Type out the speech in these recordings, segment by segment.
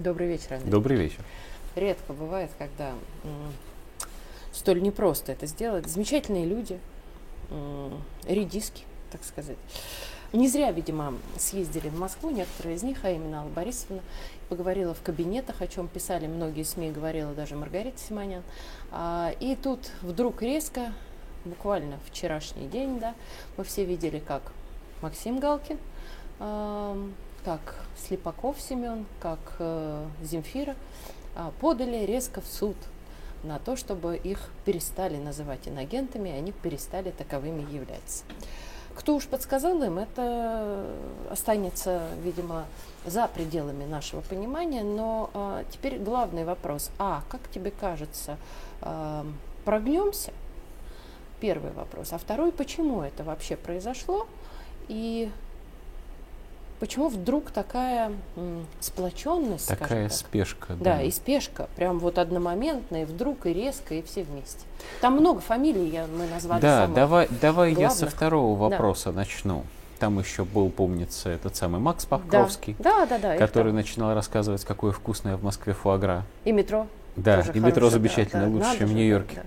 Добрый вечер, Андрей. Добрый вечер. Редко бывает, когда столь непросто это сделать. Замечательные люди, редиски, так сказать. Не зря, видимо, съездили в Москву, некоторые из них, а именно Алла Борисовна, поговорила в кабинетах, о чем писали многие СМИ, говорила даже Маргарита Симонян. А, и тут вдруг резко, буквально вчерашний день, да, мы все видели, как Максим Галкин, как Слепаков Семен, как э, Земфира а, подали резко в суд на то, чтобы их перестали называть инагентами, и они перестали таковыми являться. Кто уж подсказал им, это останется, видимо, за пределами нашего понимания. Но а, теперь главный вопрос. А, как тебе кажется, а, прогнемся? Первый вопрос. А второй, почему это вообще произошло? И почему вдруг такая м, сплоченность? Такая так? спешка. Да, и спешка, прям вот одномоментно, и вдруг, и резко, и все вместе. Там много фамилий, я, мы назвали Да, самых. давай, давай я со второго Да. вопроса начну. Там еще был, помнится, этот самый Макс Да. Покровский, Да, да, да. их который начинал рассказывать, какое вкусное в Москве фуагра. И метро. Да, тоже и метро замечательно, да, да. лучше, чем в Нью-Йорке. да,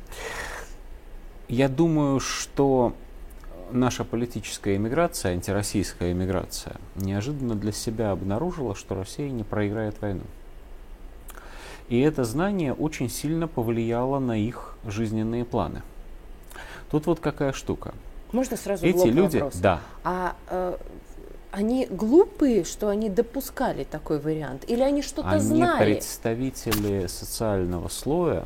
Я думаю, что наша политическая иммиграция, антироссийская иммиграция, неожиданно для себя обнаружила, что Россия не проиграет войну. И это знание очень сильно повлияло на их жизненные планы. Тут вот какая штука. Можно сразу Эти люди, вопрос? да, А э, они глупые, что они допускали такой вариант? Или они что-то они знали? представители социального слоя,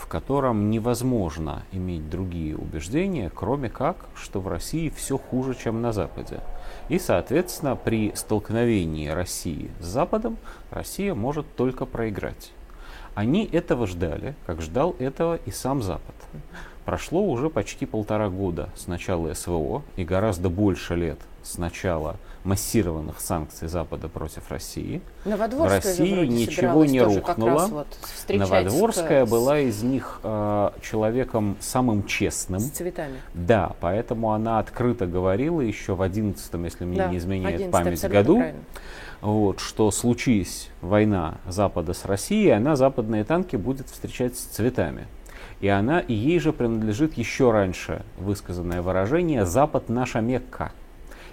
в котором невозможно иметь другие убеждения, кроме как, что в России все хуже, чем на Западе. И, соответственно, при столкновении России с Западом Россия может только проиграть. Они этого ждали, как ждал этого и сам Запад. Прошло уже почти полтора года с начала СВО и гораздо больше лет с начала массированных санкций Запада против России. В России ничего не рухнуло. вот Новодворская с, была из них э, человеком самым честным. с цветами. Да, поэтому она открыто говорила еще в 11 если мне Да, не изменяет 11 память, году, правильно. вот, что случись война Запада с Россией, она западные танки будет встречать с цветами. И она, и ей же принадлежит еще раньше высказанное выражение «Запад наша Мекка».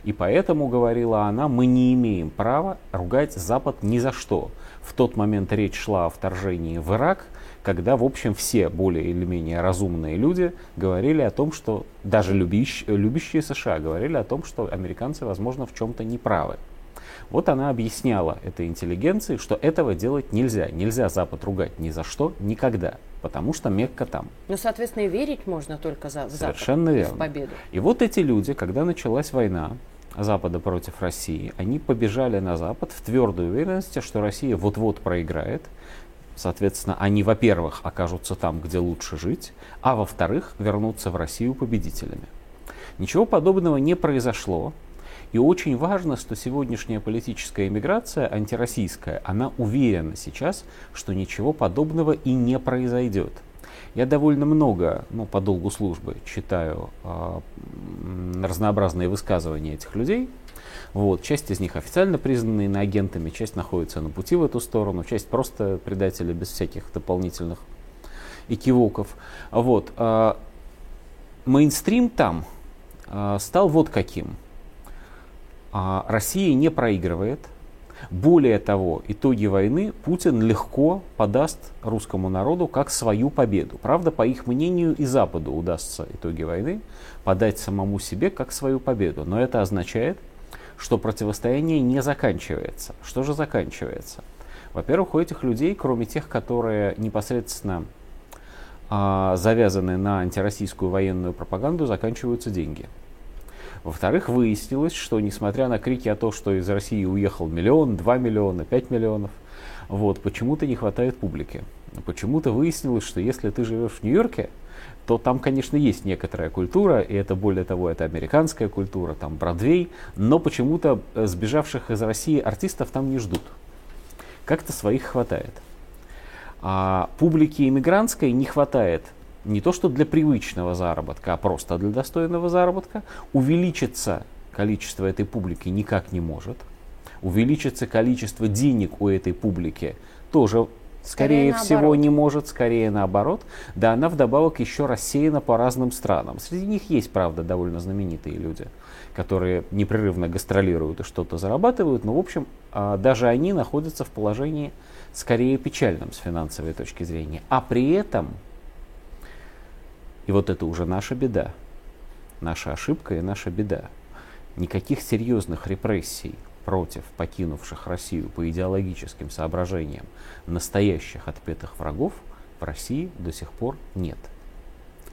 И поэтому, говорила она, мы не имеем права ругать Запад ни за что. В тот момент речь шла о вторжении в Ирак, когда, в общем, все более или менее разумные люди говорили о том, что даже любищ- любящие США говорили о том, что американцы, возможно, в чем-то неправы. Вот она объясняла этой интеллигенции, что этого делать нельзя. Нельзя Запад ругать ни за что, никогда. Потому что Мекка там. Ну, соответственно, и верить можно только за, Запад Совершенно верно. в победу. И вот эти люди, когда началась война Запада против России, они побежали на Запад в твердой уверенности, что Россия вот-вот проиграет. Соответственно, они, во-первых, окажутся там, где лучше жить, а во-вторых, вернутся в Россию победителями. Ничего подобного не произошло. И очень важно, что сегодняшняя политическая иммиграция антироссийская, она уверена сейчас, что ничего подобного и не произойдет. Я довольно много, ну, по долгу службы читаю м, разнообразные высказывания этих людей. Вот, часть из них официально признаны иноагентами, часть находится на пути в эту сторону, часть просто предатели без всяких дополнительных экивоков. Вот, а, мейнстрим там а, стал вот каким. А, Россия не проигрывает. Более того, итоги войны Путин легко подаст русскому народу как свою победу. Правда, по их мнению, и Западу удастся итоги войны подать самому себе как свою победу. Но это означает, что противостояние не заканчивается. Что же заканчивается? Во-первых, у этих людей, кроме тех, которые непосредственно а, завязаны на антироссийскую военную пропаганду, заканчиваются деньги. Во-вторых, выяснилось, что несмотря на крики о том, что из России уехал миллион, два миллиона, пять миллионов, вот, почему-то не хватает публики. Почему-то выяснилось, что если ты живешь в Нью-Йорке, то там, конечно, есть некоторая культура, и это, более того, это американская культура, там Бродвей, но почему-то э, сбежавших из России артистов там не ждут. Как-то своих хватает. А публики иммигрантской не хватает не то что для привычного заработка, а просто для достойного заработка. Увеличиться количество этой публики никак не может. увеличится количество денег у этой публики, тоже Скорее, Скорее всего, наоборот. не может, скорее наоборот. Да, она вдобавок еще рассеяна по разным странам. Среди них есть, правда, довольно знаменитые люди, которые непрерывно гастролируют и что-то зарабатывают, но, в общем, а, даже они находятся в положении скорее печальном с финансовой точки зрения. А при этом, и вот это уже наша беда, наша ошибка и наша беда, никаких серьезных репрессий против покинувших Россию по идеологическим соображениям настоящих отпетых врагов в России до сих пор нет.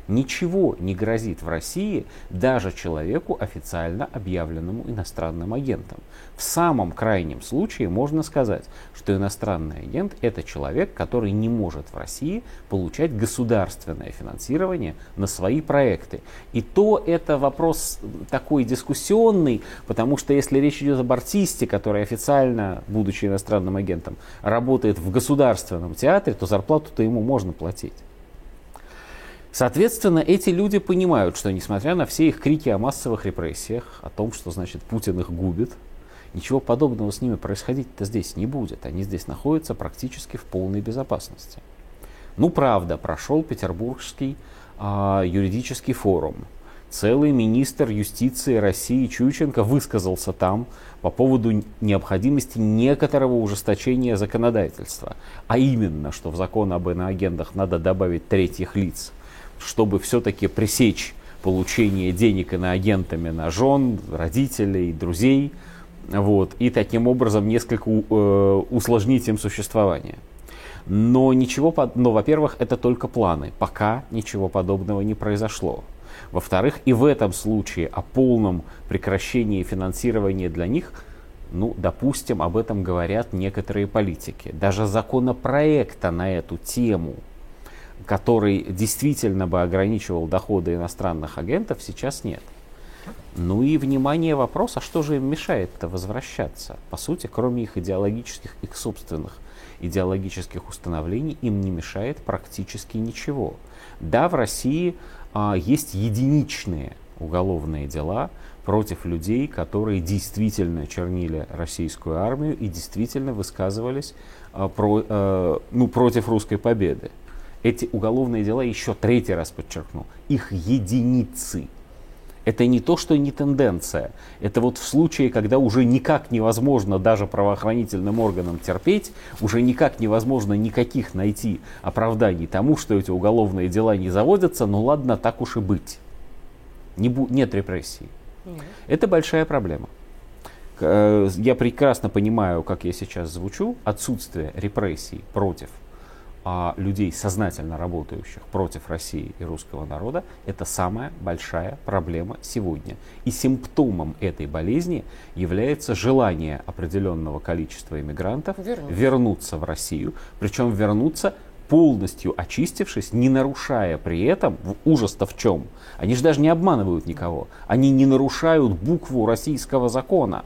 Ничего не грозит в России даже человеку, официально объявленному иностранным агентом. В самом крайнем случае можно сказать, что иностранный агент это человек, который не может в России получать государственное финансирование на свои проекты. И то это вопрос такой дискуссионный, потому что если речь идет об артисте, который официально, будучи иностранным агентом, работает в государственном театре, то зарплату-то ему можно платить. Соответственно, эти люди понимают, что несмотря на все их крики о массовых репрессиях, о том, что значит Путин их губит, ничего подобного с ними происходить-то здесь не будет. Они здесь находятся практически в полной безопасности. Ну, правда, прошел Петербургский а, юридический форум. Целый министр юстиции России Чученко высказался там по поводу необходимости некоторого ужесточения законодательства. А именно, что в закон об иноагентах надо добавить третьих лиц – чтобы все-таки пресечь получение денег иноагентами на жен, родителей, друзей, вот, и таким образом несколько э, усложнить им существование. Но ничего, но, во-первых, это только планы. Пока ничего подобного не произошло. Во-вторых, и в этом случае о полном прекращении финансирования для них, ну, допустим, об этом говорят некоторые политики. Даже законопроекта на эту тему – который действительно бы ограничивал доходы иностранных агентов, сейчас нет. Ну и внимание вопрос, а что же им мешает-то возвращаться? По сути, кроме их идеологических, их собственных идеологических установлений, им не мешает практически ничего. Да, в России а, есть единичные уголовные дела против людей, которые действительно чернили российскую армию и действительно высказывались а, про, а, ну, против русской победы эти уголовные дела, еще третий раз подчеркну, их единицы. Это не то, что не тенденция. Это вот в случае, когда уже никак невозможно даже правоохранительным органам терпеть, уже никак невозможно никаких найти оправданий тому, что эти уголовные дела не заводятся, ну ладно, так уж и быть. Не бу- нет репрессий. Нет. Это большая проблема. Э, я прекрасно понимаю, как я сейчас звучу, отсутствие репрессий против а, людей, сознательно работающих против России и русского народа, это самая большая проблема сегодня. И симптомом этой болезни является желание определенного количества иммигрантов вернуться, вернуться в Россию, причем вернуться полностью очистившись, не нарушая при этом, ужас-то в чем? Они же даже не обманывают никого, они не нарушают букву российского закона.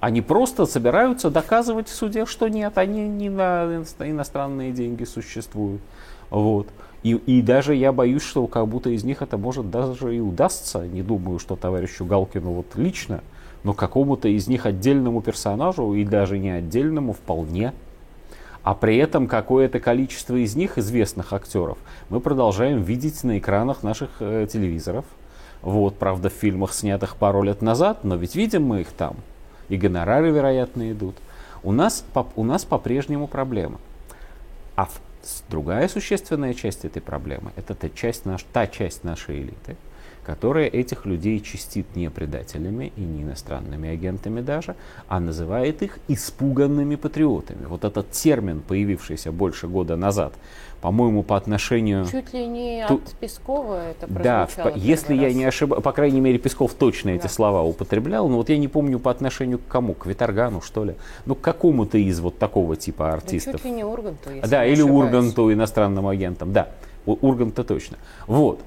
Они просто собираются доказывать в суде, что нет, они не на иностранные деньги существуют. Вот. И, и даже я боюсь, что как будто из них это может даже и удастся. Не думаю, что товарищу Галкину вот лично, но какому-то из них отдельному персонажу и даже не отдельному вполне. А при этом какое-то количество из них, известных актеров, мы продолжаем видеть на экранах наших э, телевизоров. Вот, правда, в фильмах, снятых пару лет назад, но ведь видим мы их там и гонорары, вероятно, идут. У нас, у нас по-прежнему проблема. А другая существенная часть этой проблемы, это та часть, наш, та часть нашей элиты, которая этих людей чистит не предателями и не иностранными агентами даже, а называет их испуганными патриотами. Вот этот термин, появившийся больше года назад, по-моему, по отношению... Чуть ли не Тут... от Пескова это Да, если я раз. не ошибаюсь, по крайней мере, Песков точно да. эти слова употреблял, но вот я не помню по отношению к кому, к Виторгану, что ли, ну, к какому-то из вот такого типа артистов. Да, чуть ли не Урганту, если Да, не или ошибаюсь. Урганту, иностранным агентом, да, Урганта точно. Вот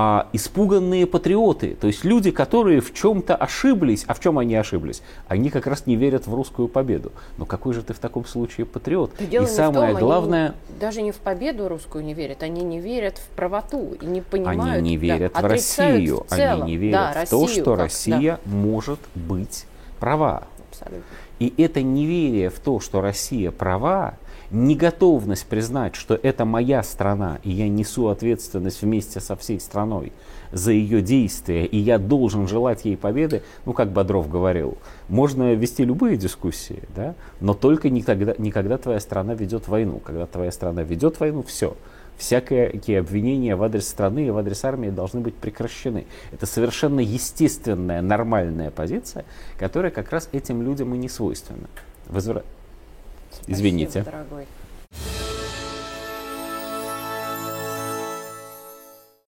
а испуганные патриоты, то есть люди, которые в чем-то ошиблись. А в чем они ошиблись? Они как раз не верят в русскую победу. Но какой же ты в таком случае патриот? Да и самое том, главное... Они даже не в победу русскую не верят, они не верят в правоту и не понимают... Они не верят да, в Россию, в целом, они не верят да, в Россию, то, что как, Россия да. может быть права. Абсолютно. И это неверие в то, что Россия права, неготовность признать, что это моя страна, и я несу ответственность вместе со всей страной за ее действия, и я должен желать ей победы, ну, как Бодров говорил, можно вести любые дискуссии, да, но только никогда, никогда твоя страна ведет войну. Когда твоя страна ведет войну, все. Всякие обвинения в адрес страны и в адрес армии должны быть прекращены. Это совершенно естественная, нормальная позиция, которая как раз этим людям и не свойственна. Возвра... Спасибо, Извините. дорогой.